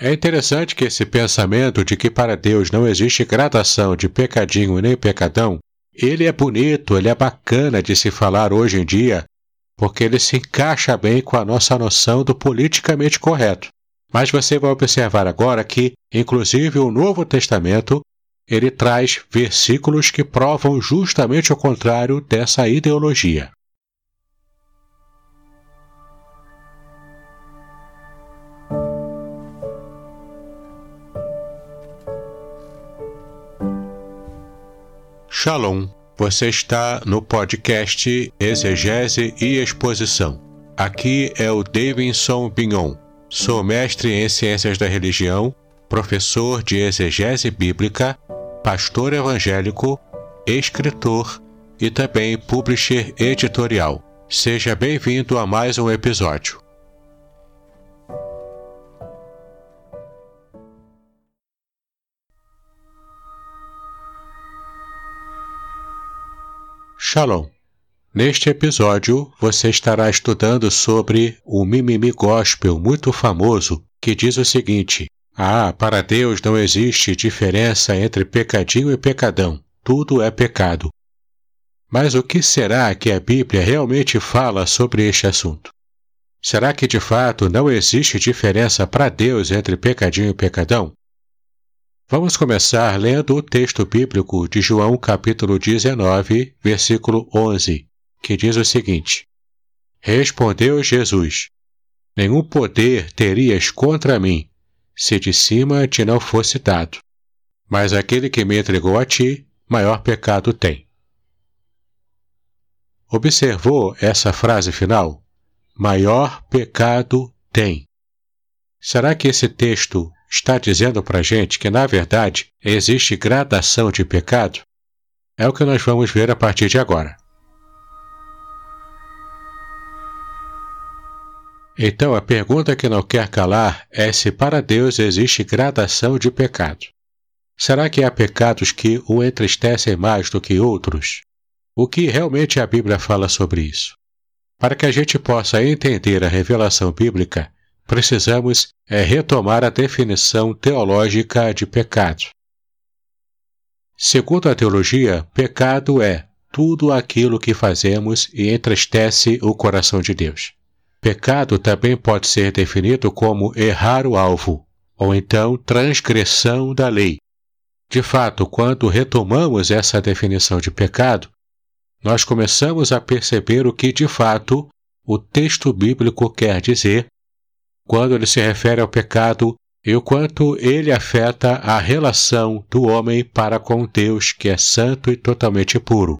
É interessante que esse pensamento de que para Deus não existe gradação de pecadinho nem pecadão, ele é bonito, ele é bacana de se falar hoje em dia, porque ele se encaixa bem com a nossa noção do politicamente correto. Mas você vai observar agora que, inclusive, o Novo Testamento ele traz versículos que provam justamente o contrário dessa ideologia. Shalom, você está no podcast Exegese e Exposição. Aqui é o Davidson Bignon. Sou mestre em Ciências da Religião, professor de exegese bíblica pastor evangélico, escritor e também publisher editorial. Seja bem-vindo a mais um episódio. Shalom. Neste episódio, você estará estudando sobre o mimimi gospel muito famoso que diz o seguinte: ah, para Deus não existe diferença entre pecadinho e pecadão. Tudo é pecado. Mas o que será que a Bíblia realmente fala sobre este assunto? Será que de fato não existe diferença para Deus entre pecadinho e pecadão? Vamos começar lendo o texto bíblico de João, capítulo 19, versículo 11, que diz o seguinte: Respondeu Jesus: Nenhum poder terias contra mim se de cima te não fosse dado. Mas aquele que me entregou a ti, maior pecado tem. Observou essa frase final? Maior pecado tem. Será que esse texto está dizendo para a gente que, na verdade, existe gradação de pecado? É o que nós vamos ver a partir de agora. Então a pergunta que não quer calar é se para Deus existe gradação de pecado. Será que há pecados que o entristecem mais do que outros? O que realmente a Bíblia fala sobre isso? Para que a gente possa entender a revelação bíblica, precisamos é retomar a definição teológica de pecado. Segundo a teologia, pecado é tudo aquilo que fazemos e entristece o coração de Deus. Pecado também pode ser definido como errar o alvo, ou então transgressão da lei. De fato, quando retomamos essa definição de pecado, nós começamos a perceber o que de fato o texto bíblico quer dizer quando ele se refere ao pecado e o quanto ele afeta a relação do homem para com Deus, que é santo e totalmente puro.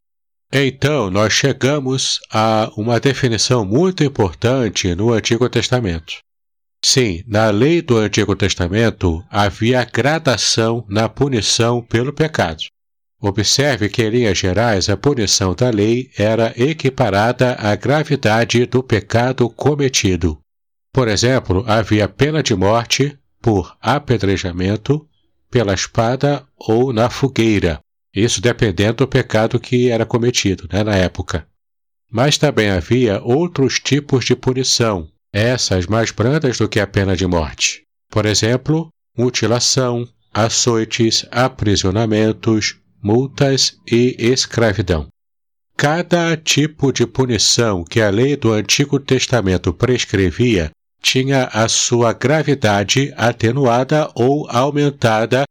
Então, nós chegamos a uma definição muito importante no Antigo Testamento. Sim, na lei do Antigo Testamento havia gradação na punição pelo pecado. Observe que, em linhas gerais, a punição da lei era equiparada à gravidade do pecado cometido. Por exemplo, havia pena de morte por apedrejamento, pela espada ou na fogueira. Isso dependendo do pecado que era cometido né, na época. Mas também havia outros tipos de punição, essas mais brandas do que a pena de morte. Por exemplo, mutilação, açoites, aprisionamentos, multas e escravidão. Cada tipo de punição que a lei do Antigo Testamento prescrevia tinha a sua gravidade atenuada ou aumentada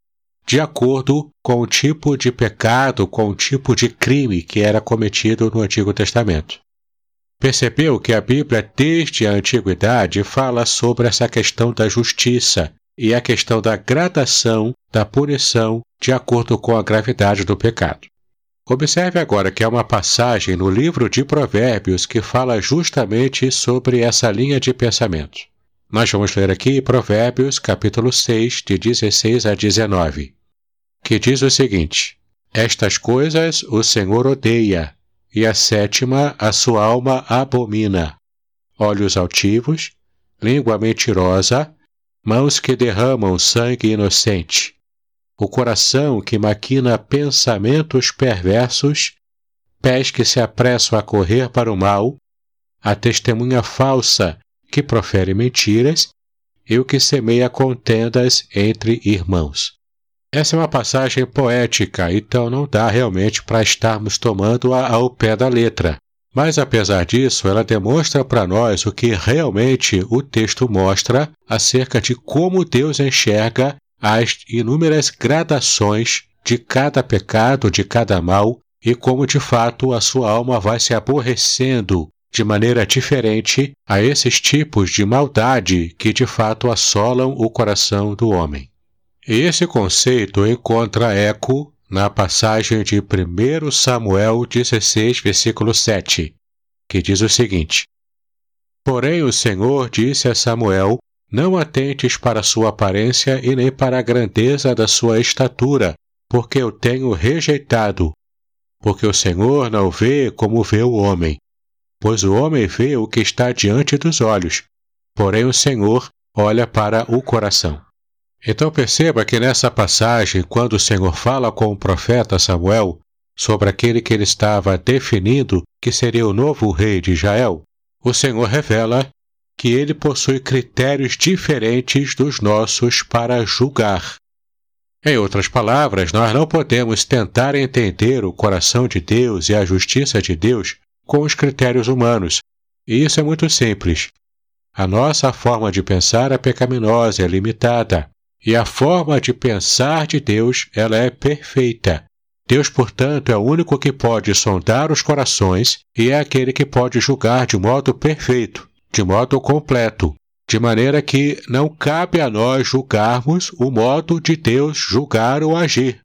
de acordo com o tipo de pecado, com o tipo de crime que era cometido no Antigo Testamento. Percebeu que a Bíblia, desde a antiguidade, fala sobre essa questão da justiça e a questão da gradação da punição de acordo com a gravidade do pecado. Observe agora que há uma passagem no livro de Provérbios que fala justamente sobre essa linha de pensamento. Nós vamos ler aqui Provérbios, capítulo 6, de 16 a 19 que diz o seguinte: Estas coisas o Senhor odeia, e a sétima a sua alma abomina. Olhos altivos, língua mentirosa, mãos que derramam sangue inocente, o coração que maquina pensamentos perversos, pés que se apressam a correr para o mal, a testemunha falsa que profere mentiras e o que semeia contendas entre irmãos. Essa é uma passagem poética, então não dá realmente para estarmos tomando-a ao pé da letra. Mas apesar disso, ela demonstra para nós o que realmente o texto mostra acerca de como Deus enxerga as inúmeras gradações de cada pecado, de cada mal, e como de fato a sua alma vai se aborrecendo de maneira diferente a esses tipos de maldade que de fato assolam o coração do homem. Esse conceito encontra eco na passagem de 1 Samuel 16, versículo 7, que diz o seguinte: Porém o Senhor disse a Samuel: Não atentes para sua aparência e nem para a grandeza da sua estatura, porque eu tenho rejeitado. Porque o Senhor não vê como vê o homem, pois o homem vê o que está diante dos olhos, porém o Senhor olha para o coração. Então perceba que nessa passagem, quando o Senhor fala com o profeta Samuel sobre aquele que ele estava definindo que seria o novo rei de Israel, o Senhor revela que ele possui critérios diferentes dos nossos para julgar. Em outras palavras, nós não podemos tentar entender o coração de Deus e a justiça de Deus com os critérios humanos. E isso é muito simples. A nossa forma de pensar é pecaminosa, é limitada. E a forma de pensar de Deus, ela é perfeita. Deus, portanto, é o único que pode sondar os corações e é aquele que pode julgar de modo perfeito, de modo completo, de maneira que não cabe a nós julgarmos o modo de Deus julgar ou agir.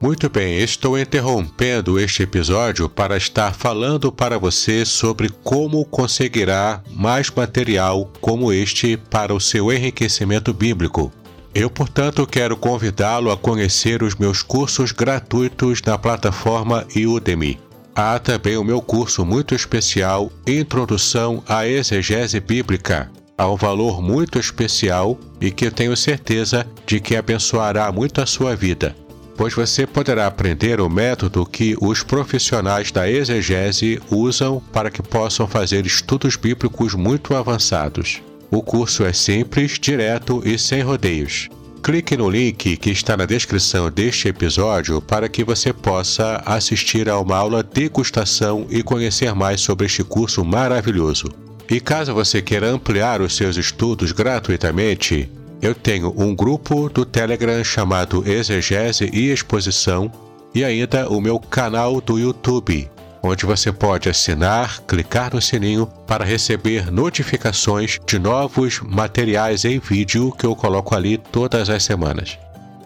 Muito bem, estou interrompendo este episódio para estar falando para você sobre como conseguirá mais material como este para o seu enriquecimento bíblico. Eu, portanto, quero convidá-lo a conhecer os meus cursos gratuitos na plataforma Udemy. Há também o meu curso muito especial Introdução à Exegese Bíblica, a um valor muito especial e que tenho certeza de que abençoará muito a sua vida pois você poderá aprender o método que os profissionais da exegese usam para que possam fazer estudos bíblicos muito avançados. O curso é simples, direto e sem rodeios. Clique no link que está na descrição deste episódio para que você possa assistir a uma aula degustação e conhecer mais sobre este curso maravilhoso. E caso você queira ampliar os seus estudos gratuitamente, eu tenho um grupo do Telegram chamado Exegese e Exposição e ainda o meu canal do YouTube, onde você pode assinar, clicar no sininho para receber notificações de novos materiais em vídeo que eu coloco ali todas as semanas.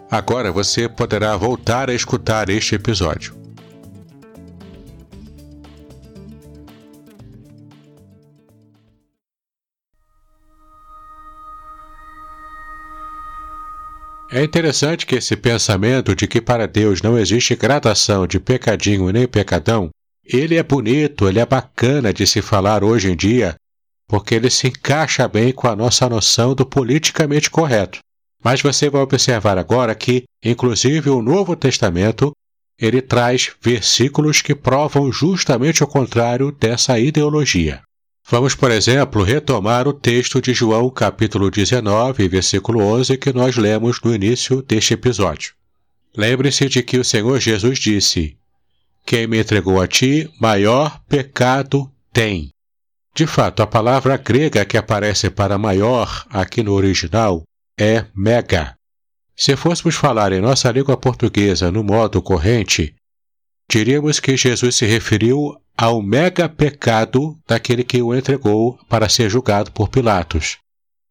Agora você poderá voltar a escutar este episódio. É interessante que esse pensamento de que para Deus não existe gradação de pecadinho nem pecadão, ele é bonito, ele é bacana de se falar hoje em dia, porque ele se encaixa bem com a nossa noção do politicamente correto. Mas você vai observar agora que, inclusive, o Novo Testamento, ele traz versículos que provam justamente o contrário dessa ideologia. Vamos, por exemplo, retomar o texto de João, capítulo 19, versículo 11, que nós lemos no início deste episódio. Lembre-se de que o Senhor Jesus disse: Quem me entregou a ti, maior pecado tem. De fato, a palavra grega que aparece para maior aqui no original é mega. Se fôssemos falar em nossa língua portuguesa no modo corrente, diríamos que Jesus se referiu ao mega pecado daquele que o entregou para ser julgado por Pilatos.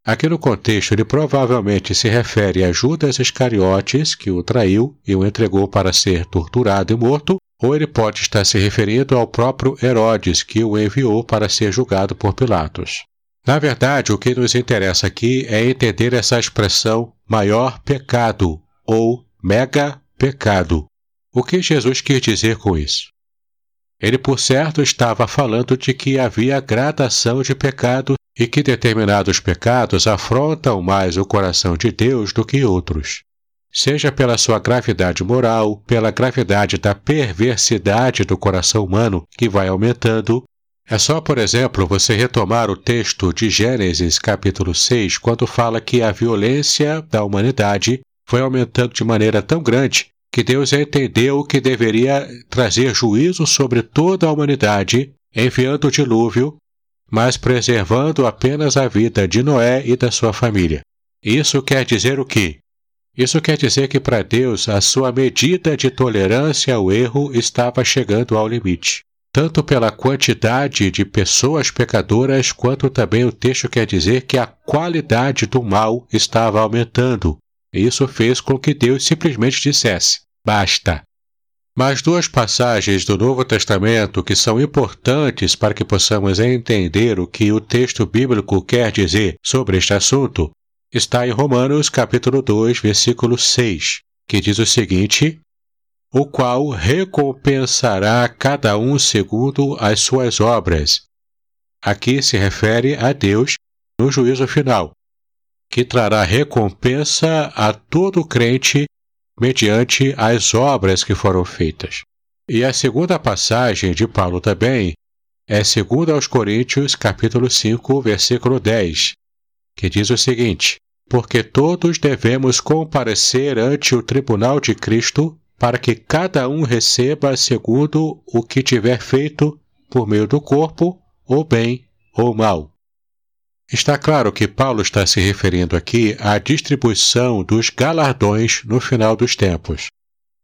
Aqui no contexto, ele provavelmente se refere a Judas Iscariotes, que o traiu e o entregou para ser torturado e morto, ou ele pode estar se referindo ao próprio Herodes, que o enviou para ser julgado por Pilatos. Na verdade, o que nos interessa aqui é entender essa expressão maior pecado ou mega pecado. O que Jesus quis dizer com isso? Ele, por certo, estava falando de que havia gradação de pecado e que determinados pecados afrontam mais o coração de Deus do que outros. Seja pela sua gravidade moral, pela gravidade da perversidade do coração humano, que vai aumentando, É só, por exemplo, você retomar o texto de Gênesis capítulo 6, quando fala que a violência da humanidade foi aumentando de maneira tão grande que Deus entendeu que deveria trazer juízo sobre toda a humanidade, enviando o dilúvio, mas preservando apenas a vida de Noé e da sua família. Isso quer dizer o quê? Isso quer dizer que para Deus a sua medida de tolerância ao erro estava chegando ao limite. Tanto pela quantidade de pessoas pecadoras, quanto também o texto quer dizer que a qualidade do mal estava aumentando. Isso fez com que Deus simplesmente dissesse: basta. Mas duas passagens do Novo Testamento que são importantes para que possamos entender o que o texto bíblico quer dizer sobre este assunto está em Romanos capítulo 2, versículo 6, que diz o seguinte: O qual recompensará cada um segundo as suas obras. Aqui se refere a Deus no juízo final, que trará recompensa a todo crente mediante as obras que foram feitas. E a segunda passagem de Paulo também é 2 aos Coríntios, capítulo 5, versículo 10, que diz o seguinte: Porque todos devemos comparecer ante o tribunal de Cristo, para que cada um receba segundo o que tiver feito por meio do corpo, ou bem ou mal. Está claro que Paulo está se referindo aqui à distribuição dos galardões no final dos tempos.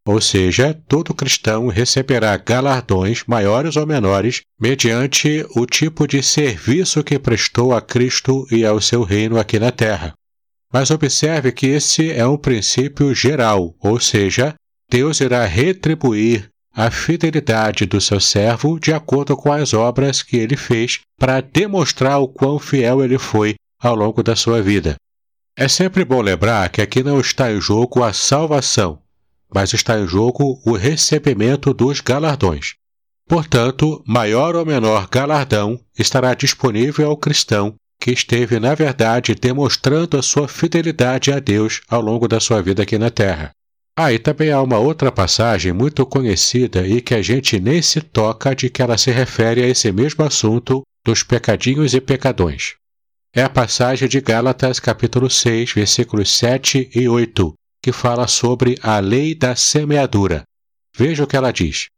Ou seja, todo cristão receberá galardões maiores ou menores mediante o tipo de serviço que prestou a Cristo e ao seu reino aqui na terra. Mas observe que esse é um princípio geral, ou seja, Deus irá retribuir a fidelidade do seu servo de acordo com as obras que ele fez para demonstrar o quão fiel ele foi ao longo da sua vida. É sempre bom lembrar que aqui não está em jogo a salvação, mas está em jogo o recebimento dos galardões. Portanto, maior ou menor galardão estará disponível ao cristão que esteve, na verdade, demonstrando a sua fidelidade a Deus ao longo da sua vida aqui na Terra. Ah, e também há uma outra passagem muito conhecida e que a gente nem se toca de que ela se refere a esse mesmo assunto dos pecadinhos e pecadões. É a passagem de Gálatas capítulo 6, versículos 7 e 8, que fala sobre a lei da semeadura. Veja o que ela diz.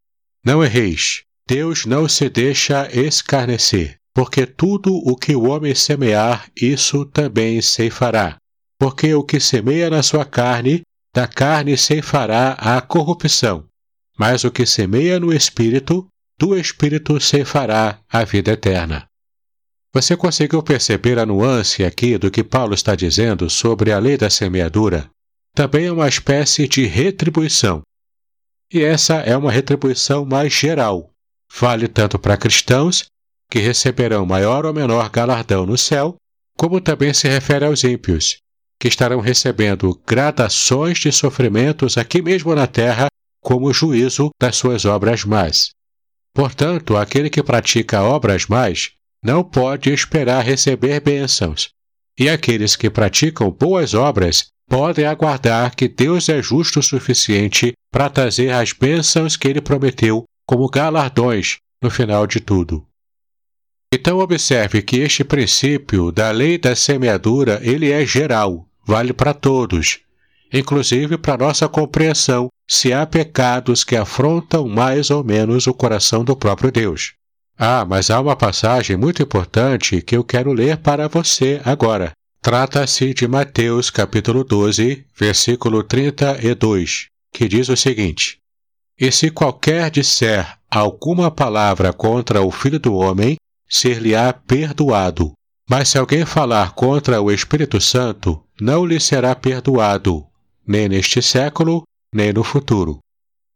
Não erreis, Deus não se deixa escarnecer, porque tudo o que o homem semear, isso também ceifará. Porque o que semeia na sua carne, da carne ceifará a corrupção, mas o que semeia no espírito, do espírito ceifará a vida eterna. Você conseguiu perceber a nuance aqui do que Paulo está dizendo sobre a lei da semeadura? Também é uma espécie de retribuição. E essa é uma retribuição mais geral. Vale tanto para cristãos, que receberão maior ou menor galardão no céu, como também se refere aos ímpios, que estarão recebendo gradações de sofrimentos aqui mesmo na terra, como juízo das suas obras más. Portanto, aquele que pratica obras más não pode esperar receber bênçãos, e aqueles que praticam boas obras podem aguardar que Deus é justo o suficiente para trazer as bênçãos que ele prometeu como galardões no final de tudo. Então observe que este princípio da lei da semeadura, ele é geral, vale para todos, inclusive para nossa compreensão se há pecados que afrontam mais ou menos o coração do próprio Deus. Ah, mas há uma passagem muito importante que eu quero ler para você agora. Trata-se de Mateus capítulo 12, versículo 32, que diz o seguinte: E se qualquer disser alguma palavra contra o Filho do Homem, ser-lhe-á perdoado. Mas se alguém falar contra o Espírito Santo, não lhe será perdoado, nem neste século, nem no futuro.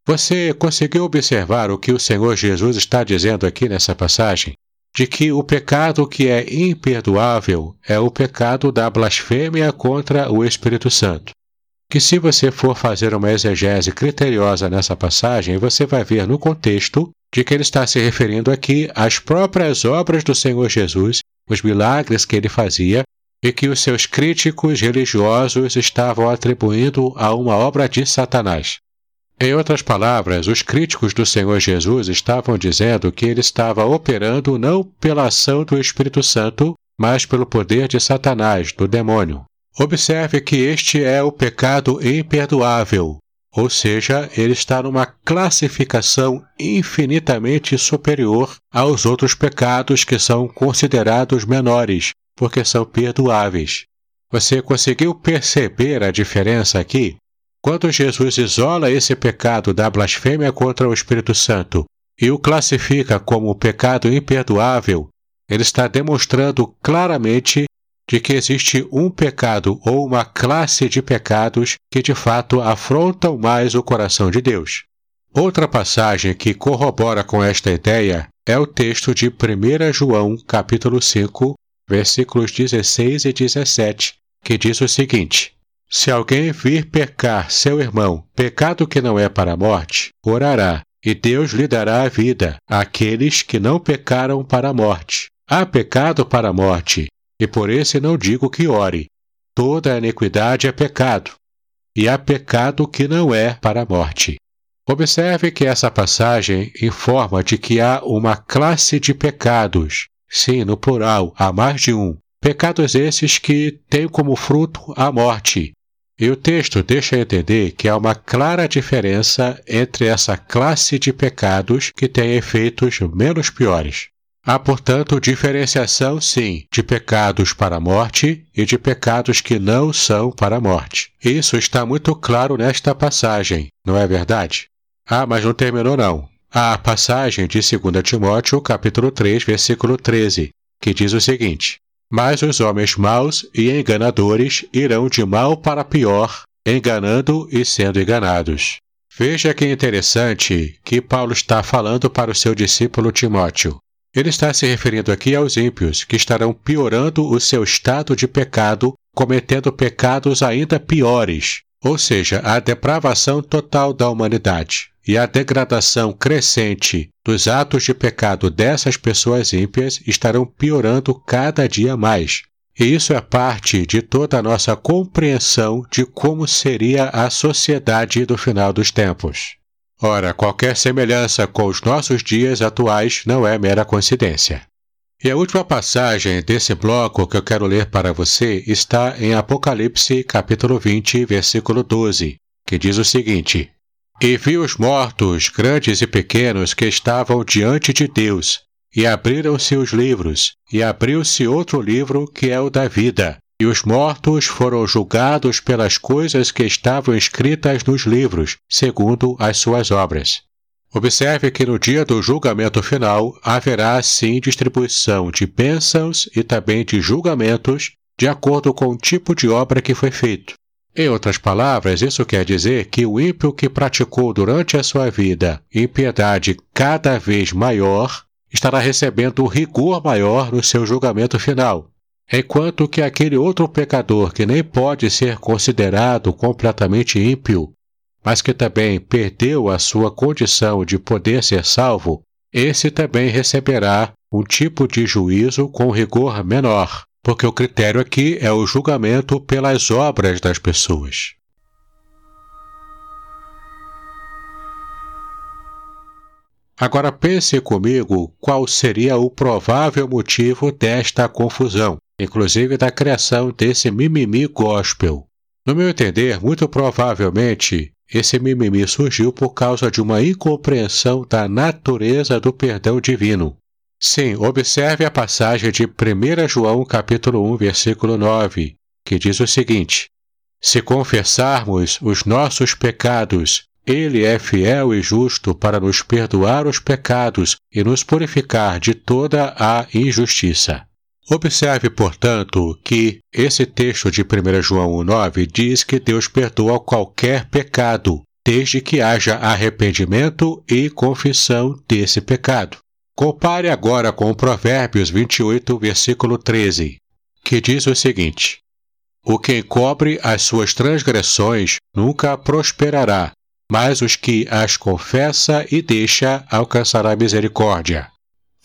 Você conseguiu observar o que o Senhor Jesus está dizendo aqui nessa passagem? De que o pecado que é imperdoável é o pecado da blasfêmia contra o Espírito Santo. Que se você for fazer uma exegese criteriosa nessa passagem, você vai ver no contexto de que ele está se referindo aqui às próprias obras do Senhor Jesus, os milagres que ele fazia e que os seus críticos religiosos estavam atribuindo a uma obra de Satanás. Em outras palavras, os críticos do Senhor Jesus estavam dizendo que ele estava operando não pela ação do Espírito Santo, mas pelo poder de Satanás, do demônio. Observe que este é o pecado imperdoável, ou seja, ele está numa classificação infinitamente superior aos outros pecados que são considerados menores, porque são perdoáveis. Você conseguiu perceber a diferença aqui? Quando Jesus isola esse pecado da blasfêmia contra o Espírito Santo e o classifica como pecado imperdoável, ele está demonstrando claramente de que existe um pecado ou uma classe de pecados que de fato afrontam mais o coração de Deus. Outra passagem que corrobora com esta ideia é o texto de 1 João, capítulo 5, versículos 16 e 17, que diz o seguinte: se alguém vir pecar seu irmão, pecado que não é para a morte, orará, e Deus lhe dará a vida, àqueles que não pecaram para a morte. Há pecado para a morte, e por esse não digo que ore. Toda iniquidade é pecado, e há pecado que não é para a morte. Observe que essa passagem informa de que há uma classe de pecados, sim, no plural, há mais de um, pecados esses que têm como fruto a morte, e o texto deixa entender que há uma clara diferença entre essa classe de pecados que tem efeitos menos piores. Há, portanto, diferenciação, sim, de pecados para a morte e de pecados que não são para a morte. Isso está muito claro nesta passagem, não é verdade? Ah, mas não terminou não. Há a passagem de 2 Timóteo, capítulo 3, versículo 13, que diz o seguinte: mas os homens maus e enganadores irão de mal para pior, enganando e sendo enganados. Veja que interessante que Paulo está falando para o seu discípulo Timóteo. Ele está se referindo aqui aos ímpios, que estarão piorando o seu estado de pecado, cometendo pecados ainda piores, ou seja, a depravação total da humanidade e a degradação crescente dos atos de pecado dessas pessoas ímpias estarão piorando cada dia mais. E isso é parte de toda a nossa compreensão de como seria a sociedade do final dos tempos. Ora, qualquer semelhança com os nossos dias atuais não é mera coincidência. E a última passagem desse bloco que eu quero ler para você está em Apocalipse, capítulo 20, versículo 12, que diz o seguinte: e vi os mortos, grandes e pequenos, que estavam diante de Deus, e abriram-se os livros, e abriu-se outro livro que é o da vida. E os mortos foram julgados pelas coisas que estavam escritas nos livros, segundo as suas obras. Observe que no dia do julgamento final haverá sim distribuição de bênçãos e também de julgamentos, de acordo com o tipo de obra que foi feito. Em outras palavras, isso quer dizer que o ímpio que praticou durante a sua vida impiedade cada vez maior estará recebendo um rigor maior no seu julgamento final, enquanto que aquele outro pecador que nem pode ser considerado completamente ímpio, mas que também perdeu a sua condição de poder ser salvo, esse também receberá um tipo de juízo com rigor menor, porque o critério aqui é o julgamento pelas obras das pessoas. Agora pense comigo qual seria o provável motivo desta confusão, inclusive da criação desse mimimi gospel. No meu entender, muito provavelmente, esse mimimi surgiu por causa de uma incompreensão da natureza do perdão divino. Sim, observe a passagem de 1 João capítulo 1, versículo 9, que diz o seguinte: Se confessarmos os nossos pecados, ele é fiel e justo para nos perdoar os pecados e nos purificar de toda a injustiça. Observe, portanto, que esse texto de 1 João 1,9 diz que Deus perdoa qualquer pecado, desde que haja arrependimento e confissão desse pecado. Compare agora com Provérbios 28, versículo 13, que diz o seguinte: O que encobre as suas transgressões nunca prosperará, mas os que as confessa e deixa alcançará misericórdia.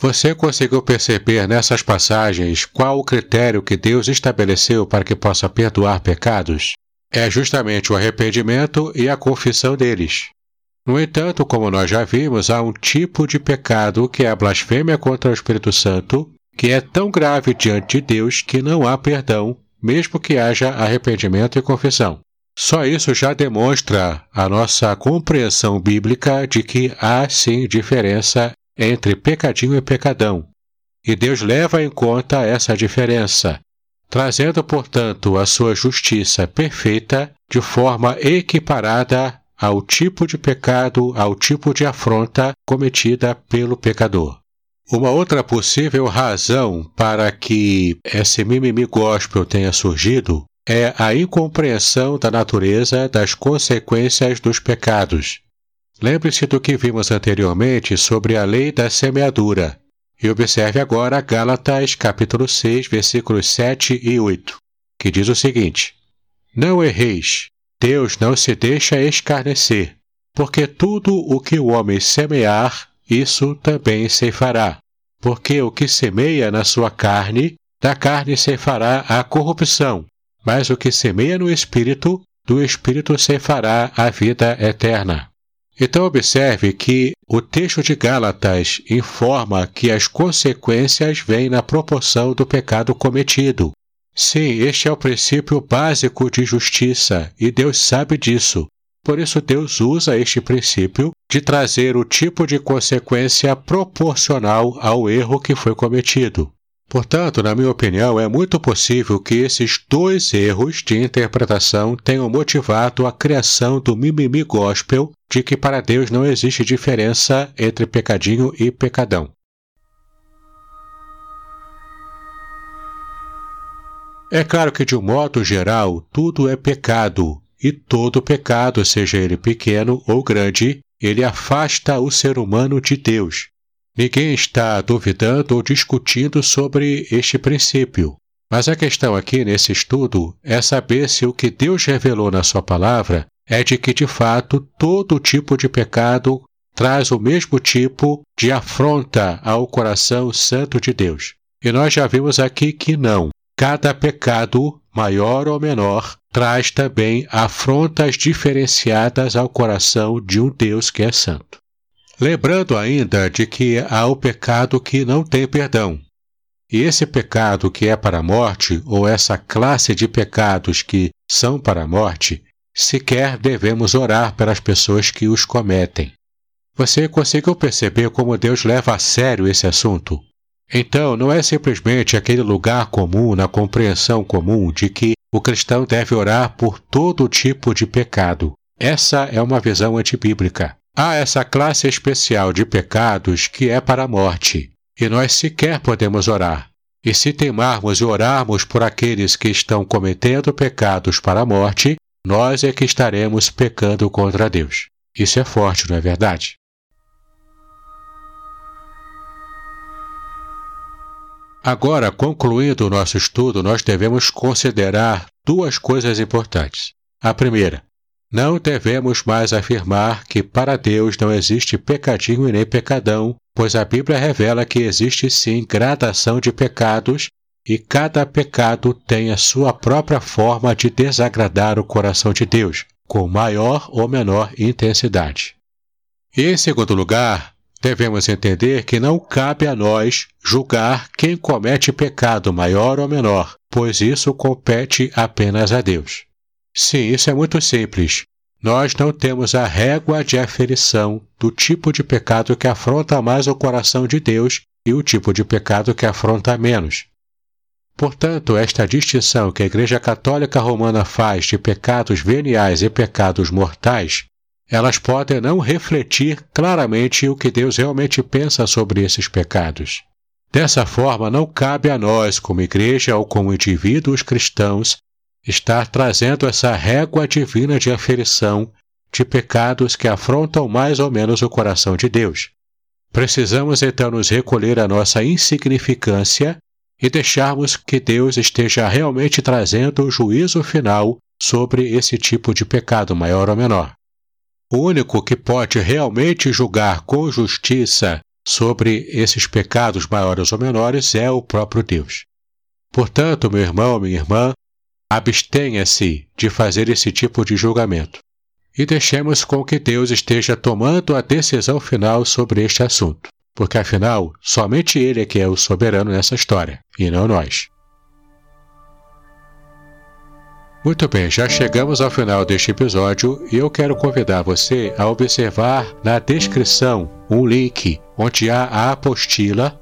Você conseguiu perceber nessas passagens qual o critério que Deus estabeleceu para que possa perdoar pecados? É justamente o arrependimento e a confissão deles. No entanto, como nós já vimos, há um tipo de pecado que é a blasfêmia contra o Espírito Santo, que é tão grave diante de Deus que não há perdão, mesmo que haja arrependimento e confissão. Só isso já demonstra a nossa compreensão bíblica de que há sim diferença entre pecadinho e pecadão. E Deus leva em conta essa diferença, trazendo, portanto, a sua justiça perfeita de forma equiparada ao tipo de pecado, ao tipo de afronta cometida pelo pecador. Uma outra possível razão para que esse mimimi gospel tenha surgido é a incompreensão da natureza das consequências dos pecados. Lembre-se do que vimos anteriormente sobre a lei da semeadura. E observe agora Gálatas capítulo 6, versículos 7 e 8, que diz o seguinte: Não erreis, Deus não se deixa escarnecer, porque tudo o que o homem semear, isso também ceifará. Porque o que semeia na sua carne, da carne ceifará a corrupção, mas o que semeia no espírito, do espírito ceifará a vida eterna. Então observe que o texto de Gálatas informa que as consequências vêm na proporção do pecado cometido, Sim, este é o princípio básico de justiça e Deus sabe disso. Por isso, Deus usa este princípio de trazer o tipo de consequência proporcional ao erro que foi cometido. Portanto, na minha opinião, é muito possível que esses dois erros de interpretação tenham motivado a criação do mimimi gospel de que para Deus não existe diferença entre pecadinho e pecadão. É claro que, de um modo geral, tudo é pecado, e todo pecado, seja ele pequeno ou grande, ele afasta o ser humano de Deus. Ninguém está duvidando ou discutindo sobre este princípio. Mas a questão aqui nesse estudo é saber se o que Deus revelou na Sua palavra é de que, de fato, todo tipo de pecado traz o mesmo tipo de afronta ao coração santo de Deus. E nós já vimos aqui que não. Cada pecado, maior ou menor, traz também afrontas diferenciadas ao coração de um Deus que é santo. Lembrando ainda de que há o pecado que não tem perdão. E esse pecado que é para a morte, ou essa classe de pecados que são para a morte, sequer devemos orar pelas pessoas que os cometem. Você conseguiu perceber como Deus leva a sério esse assunto? Então, não é simplesmente aquele lugar comum na compreensão comum de que o cristão deve orar por todo tipo de pecado. Essa é uma visão antibíblica. Há essa classe especial de pecados que é para a morte, e nós sequer podemos orar. E se temarmos e orarmos por aqueles que estão cometendo pecados para a morte, nós é que estaremos pecando contra Deus. Isso é forte, não é verdade? Agora, concluindo o nosso estudo, nós devemos considerar duas coisas importantes. A primeira, não devemos mais afirmar que para Deus não existe pecadinho e nem pecadão, pois a Bíblia revela que existe sim gradação de pecados e cada pecado tem a sua própria forma de desagradar o coração de Deus, com maior ou menor intensidade. E, em segundo lugar, devemos entender que não cabe a nós julgar quem comete pecado maior ou menor, pois isso compete apenas a Deus. Sim, isso é muito simples. Nós não temos a régua de aferição do tipo de pecado que afronta mais o coração de Deus e o tipo de pecado que afronta menos. Portanto, esta distinção que a Igreja Católica Romana faz de pecados veniais e pecados mortais elas podem não refletir claramente o que Deus realmente pensa sobre esses pecados. Dessa forma, não cabe a nós, como igreja ou como indivíduos cristãos, estar trazendo essa régua divina de aferição de pecados que afrontam mais ou menos o coração de Deus. Precisamos então nos recolher à nossa insignificância e deixarmos que Deus esteja realmente trazendo o juízo final sobre esse tipo de pecado, maior ou menor. O único que pode realmente julgar com justiça sobre esses pecados maiores ou menores é o próprio Deus. Portanto, meu irmão, minha irmã, abstenha-se de fazer esse tipo de julgamento. e deixemos com que Deus esteja tomando a decisão final sobre este assunto, porque afinal, somente Ele é que é o soberano nessa história, e não nós. Muito bem, já chegamos ao final deste episódio e eu quero convidar você a observar na descrição um link onde há a apostila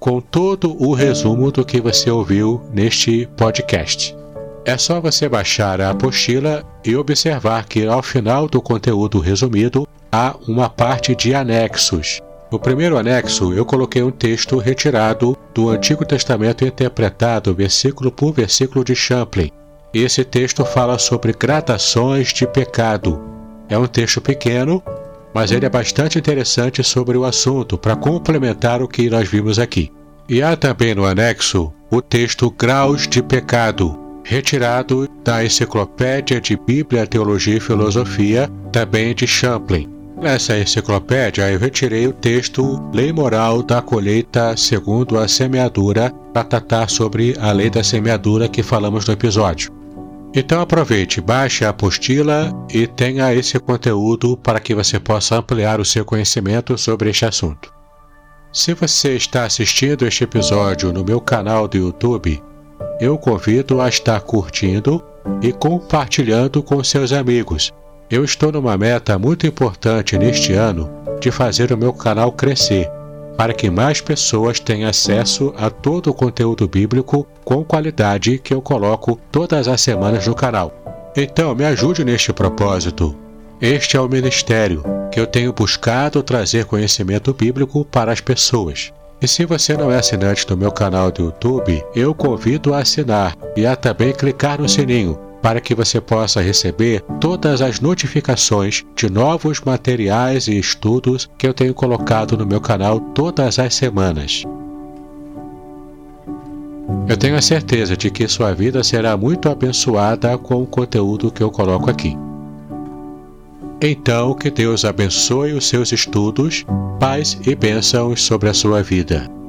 com todo o resumo do que você ouviu neste podcast. É só você baixar a apostila e observar que ao final do conteúdo resumido há uma parte de anexos. No primeiro anexo, eu coloquei um texto retirado do Antigo Testamento interpretado versículo por versículo de Champlin, esse texto fala sobre gradações de pecado. É um texto pequeno, mas ele é bastante interessante sobre o assunto para complementar o que nós vimos aqui. E há também no anexo o texto Graus de Pecado, retirado da Enciclopédia de Bíblia, Teologia e Filosofia, também de Champlin. Nessa enciclopédia eu retirei o texto Lei Moral da Colheita segundo a Semeadura para tratar sobre a lei da semeadura que falamos no episódio. Então aproveite, baixe a apostila e tenha esse conteúdo para que você possa ampliar o seu conhecimento sobre este assunto. Se você está assistindo este episódio no meu canal do YouTube, eu convido a estar curtindo e compartilhando com seus amigos. Eu estou numa meta muito importante neste ano de fazer o meu canal crescer para que mais pessoas tenham acesso a todo o conteúdo bíblico com qualidade que eu coloco todas as semanas no canal. Então, me ajude neste propósito. Este é o ministério que eu tenho buscado trazer conhecimento bíblico para as pessoas. E se você não é assinante do meu canal do YouTube, eu convido a assinar e a também clicar no sininho para que você possa receber todas as notificações de novos materiais e estudos que eu tenho colocado no meu canal todas as semanas. Eu tenho a certeza de que sua vida será muito abençoada com o conteúdo que eu coloco aqui. Então, que Deus abençoe os seus estudos, paz e bênçãos sobre a sua vida.